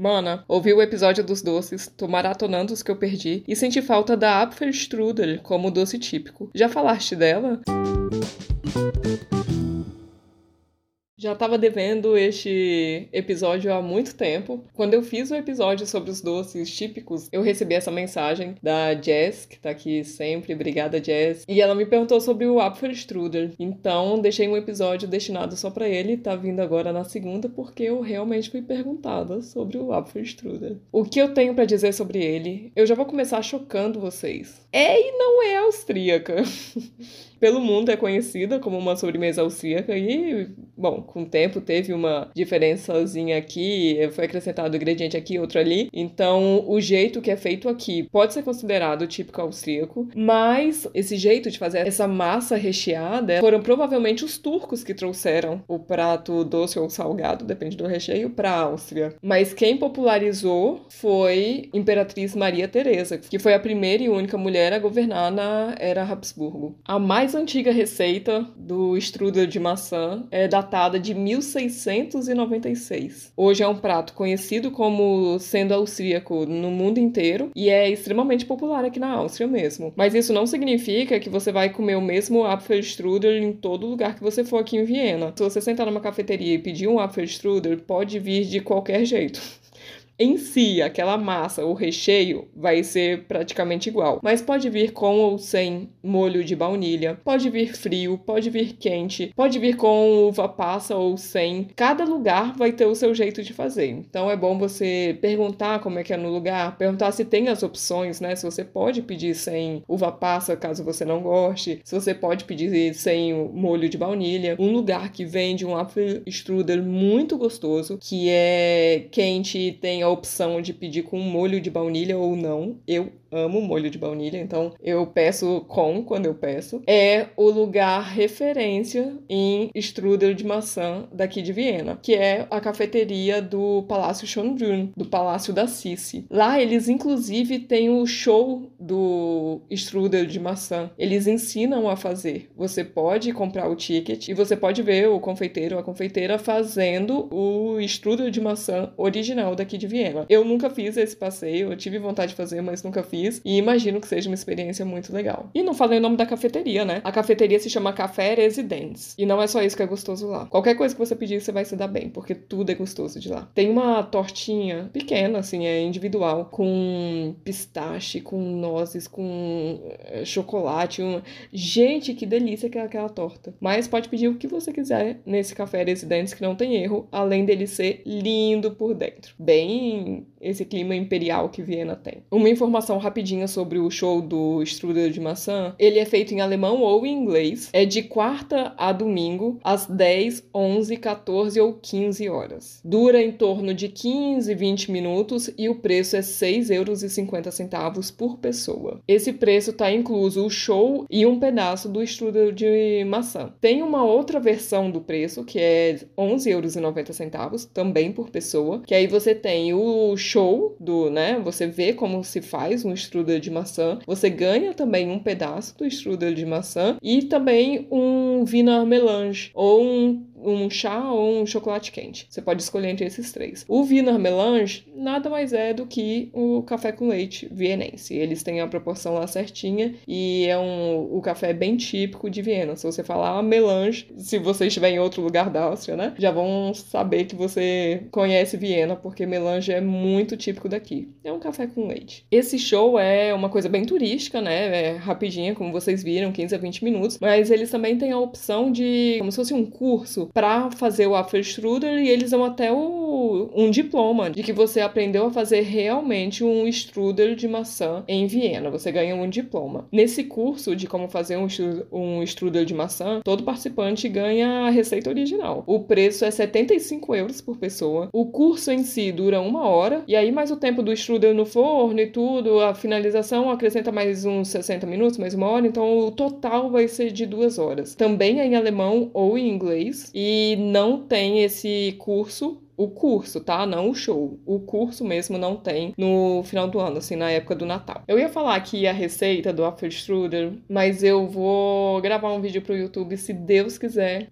Mana, ouvi o episódio dos doces, tô maratonando os que eu perdi e senti falta da Apfelstrudel como doce típico. Já falaste dela? Já estava devendo este episódio há muito tempo. Quando eu fiz o episódio sobre os doces típicos, eu recebi essa mensagem da Jess, que tá aqui sempre. Obrigada, Jess. E ela me perguntou sobre o Apfelstrudel. Então, deixei um episódio destinado só para ele. Tá vindo agora na segunda, porque eu realmente fui perguntada sobre o Apfelstrudel. O que eu tenho para dizer sobre ele? Eu já vou começar chocando vocês. É e não é austríaca. pelo mundo é conhecida como uma sobremesa austríaca e, bom, com o tempo teve uma diferençazinha aqui, foi acrescentado um ingrediente aqui, outro ali. Então, o jeito que é feito aqui pode ser considerado típico austríaco, mas esse jeito de fazer essa massa recheada foram provavelmente os turcos que trouxeram o prato doce ou salgado, depende do recheio, para a Áustria. Mas quem popularizou foi Imperatriz Maria Teresa, que foi a primeira e única mulher a governar na era Habsburgo. A mais mais antiga receita do strudel de maçã é datada de 1696. Hoje é um prato conhecido como sendo austríaco no mundo inteiro e é extremamente popular aqui na Áustria mesmo. Mas isso não significa que você vai comer o mesmo Apfelstrudel em todo lugar que você for aqui em Viena. Se você sentar numa cafeteria e pedir um Apfelstrudel, pode vir de qualquer jeito em si, aquela massa, o recheio, vai ser praticamente igual. Mas pode vir com ou sem molho de baunilha, pode vir frio, pode vir quente, pode vir com uva passa ou sem. Cada lugar vai ter o seu jeito de fazer. Então é bom você perguntar como é que é no lugar, perguntar se tem as opções, né? Se você pode pedir sem uva passa, caso você não goste, se você pode pedir sem molho de baunilha. Um lugar que vende um Apfelstrudel muito gostoso, que é quente tem opção de pedir com molho de baunilha ou não. Eu amo molho de baunilha, então eu peço com quando eu peço. É o lugar referência em strudel de maçã daqui de Viena, que é a cafeteria do Palácio Schönbrunn, do Palácio da Sissi. Lá eles inclusive têm o show do strudel de maçã. Eles ensinam a fazer. Você pode comprar o ticket e você pode ver o confeiteiro ou a confeiteira fazendo o strudel de maçã original daqui de Viena. Eu nunca fiz esse passeio, eu tive vontade de fazer, mas nunca fiz. E imagino que seja uma experiência muito legal. E não falei o nome da cafeteria, né? A cafeteria se chama Café Residence. E não é só isso que é gostoso lá. Qualquer coisa que você pedir, você vai se dar bem, porque tudo é gostoso de lá. Tem uma tortinha pequena, assim, é individual, com pistache, com nozes, com eh, chocolate. Um... Gente, que delícia que é aquela torta. Mas pode pedir o que você quiser nesse Café Residence, que não tem erro, além dele ser lindo por dentro. Bem assim, esse clima imperial que Viena tem. Uma informação rapidinha sobre o show do Strudel de maçã. Ele é feito em alemão ou em inglês. É de quarta a domingo, às 10, 11, 14 ou 15 horas. Dura em torno de 15, 20 minutos e o preço é 6,50 euros por pessoa. Esse preço está incluso o show e um pedaço do Strudel de maçã. Tem uma outra versão do preço que é 11,90 euros, também por pessoa, que aí você tem o show do, né? Você vê como se faz um strudel de maçã. Você ganha também um pedaço do strudel de maçã e também um Wiener Melange ou um um chá ou um chocolate quente. Você pode escolher entre esses três. O Wiener Melange nada mais é do que o café com leite vienense. Eles têm a proporção lá certinha e é um o café bem típico de Viena. Se você falar melange, se você estiver em outro lugar da Áustria, né, já vão saber que você conhece Viena, porque melange é muito típico daqui. É um café com leite. Esse show é uma coisa bem turística, né? É rapidinha, como vocês viram, 15 a 20 minutos, mas eles também têm a opção de como se fosse um curso para fazer o Apfelstrudel e eles dão até o, um diploma de que você aprendeu a fazer realmente um strudel de maçã em Viena. Você ganha um diploma. Nesse curso de como fazer um, um strudel de maçã, todo participante ganha a receita original. O preço é 75 euros por pessoa. O curso em si dura uma hora e aí mais o tempo do strudel no forno e tudo, a finalização acrescenta mais uns 60 minutos, mais uma hora, então o total vai ser de duas horas. Também é em alemão ou em inglês e não tem esse curso O curso, tá? Não o show. O curso mesmo não tem no final do ano, assim, na época do Natal. Eu ia falar aqui a receita do Apfelstrudel, mas eu vou gravar um vídeo pro YouTube se Deus quiser.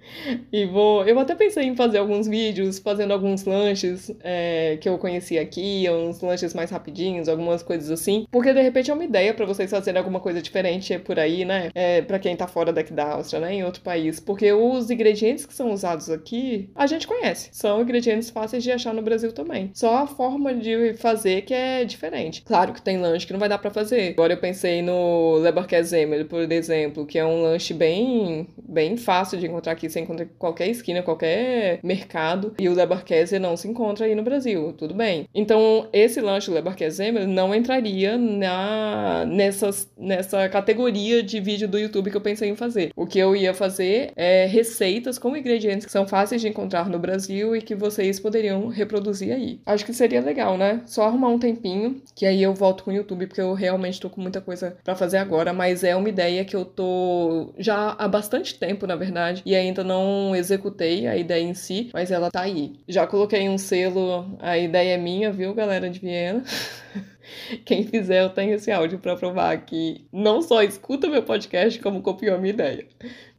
E vou. Eu até pensei em fazer alguns vídeos, fazendo alguns lanches é, que eu conheci aqui, uns lanches mais rapidinhos, algumas coisas assim. Porque de repente é uma ideia para vocês fazerem alguma coisa diferente por aí, né? É, para quem tá fora daqui da Áustria, né? Em outro país. Porque os ingredientes que são usados aqui, a gente conhece. São ingredientes fáceis de achar no Brasil também. Só a forma de fazer que é diferente. Claro que tem lanche que não vai dar para fazer. Agora eu pensei no Leberkäsemel, por exemplo, que é um lanche bem, bem fácil de encontrar aqui. Você encontra em qualquer esquina, qualquer mercado. E o Leberkäse não se encontra aí no Brasil. Tudo bem. Então, esse lanche Leberkäsemel não entraria na, nessas, nessa categoria de vídeo do YouTube que eu pensei em fazer. O que eu ia fazer é receitas com ingredientes que são fáceis de encontrar no Brasil e que vocês poderiam reproduzir aí. Acho que seria legal, né? Só arrumar um tempinho, que aí eu volto com o YouTube, porque eu realmente tô com muita coisa para fazer agora, mas é uma ideia que eu tô já há bastante tempo, na verdade, e ainda não executei a ideia em si, mas ela tá aí. Já coloquei um selo, a ideia é minha, viu, galera de Viena? Quem fizer, eu tenho esse áudio para provar que não só escuta meu podcast, como copiou a minha ideia.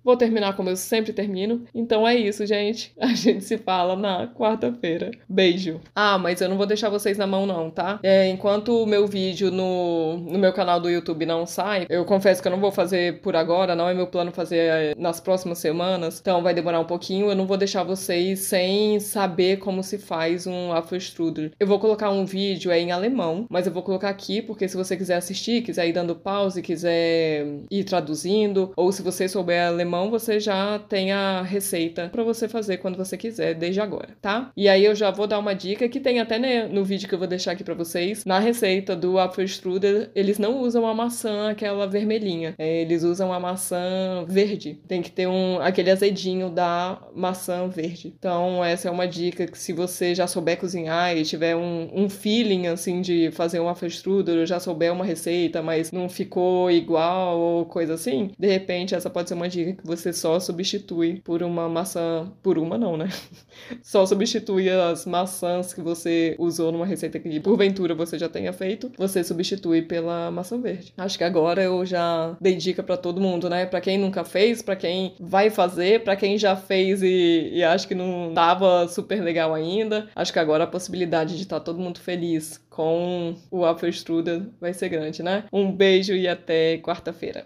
Vou terminar como eu sempre termino. Então é isso, gente. A gente se fala na quarta-feira. Beijo. Ah, mas eu não vou deixar vocês na mão, não, tá? É, enquanto o meu vídeo no, no meu canal do YouTube não sai, eu confesso que eu não vou fazer por agora, não é meu plano fazer é, nas próximas semanas. Então vai demorar um pouquinho. Eu não vou deixar vocês sem saber como se faz um Apfelstrudel. Eu vou colocar um vídeo é, em alemão, mas eu vou colocar aqui porque se você quiser assistir, quiser ir dando pause, quiser ir traduzindo, ou se você souber alemão, alemão, você já tem a receita para você fazer quando você quiser, desde agora, tá? E aí eu já vou dar uma dica que tem até no vídeo que eu vou deixar aqui para vocês. Na receita do Apfelstrudel, eles não usam a maçã aquela vermelhinha, é, eles usam a maçã verde. Tem que ter um aquele azedinho da maçã verde. Então essa é uma dica que se você já souber cozinhar e tiver um, um feeling assim de fazer um Apfelstrudel, já souber uma receita, mas não ficou igual ou coisa assim, de repente essa pode ser uma dica você só substitui por uma maçã. Por uma, não, né? Só substitui as maçãs que você usou numa receita que porventura você já tenha feito, você substitui pela maçã verde. Acho que agora eu já dei dica para todo mundo, né? Para quem nunca fez, para quem vai fazer, para quem já fez e, e acho que não tava super legal ainda. Acho que agora a possibilidade de estar tá todo mundo feliz com o Apfelstrudel vai ser grande, né? Um beijo e até quarta-feira.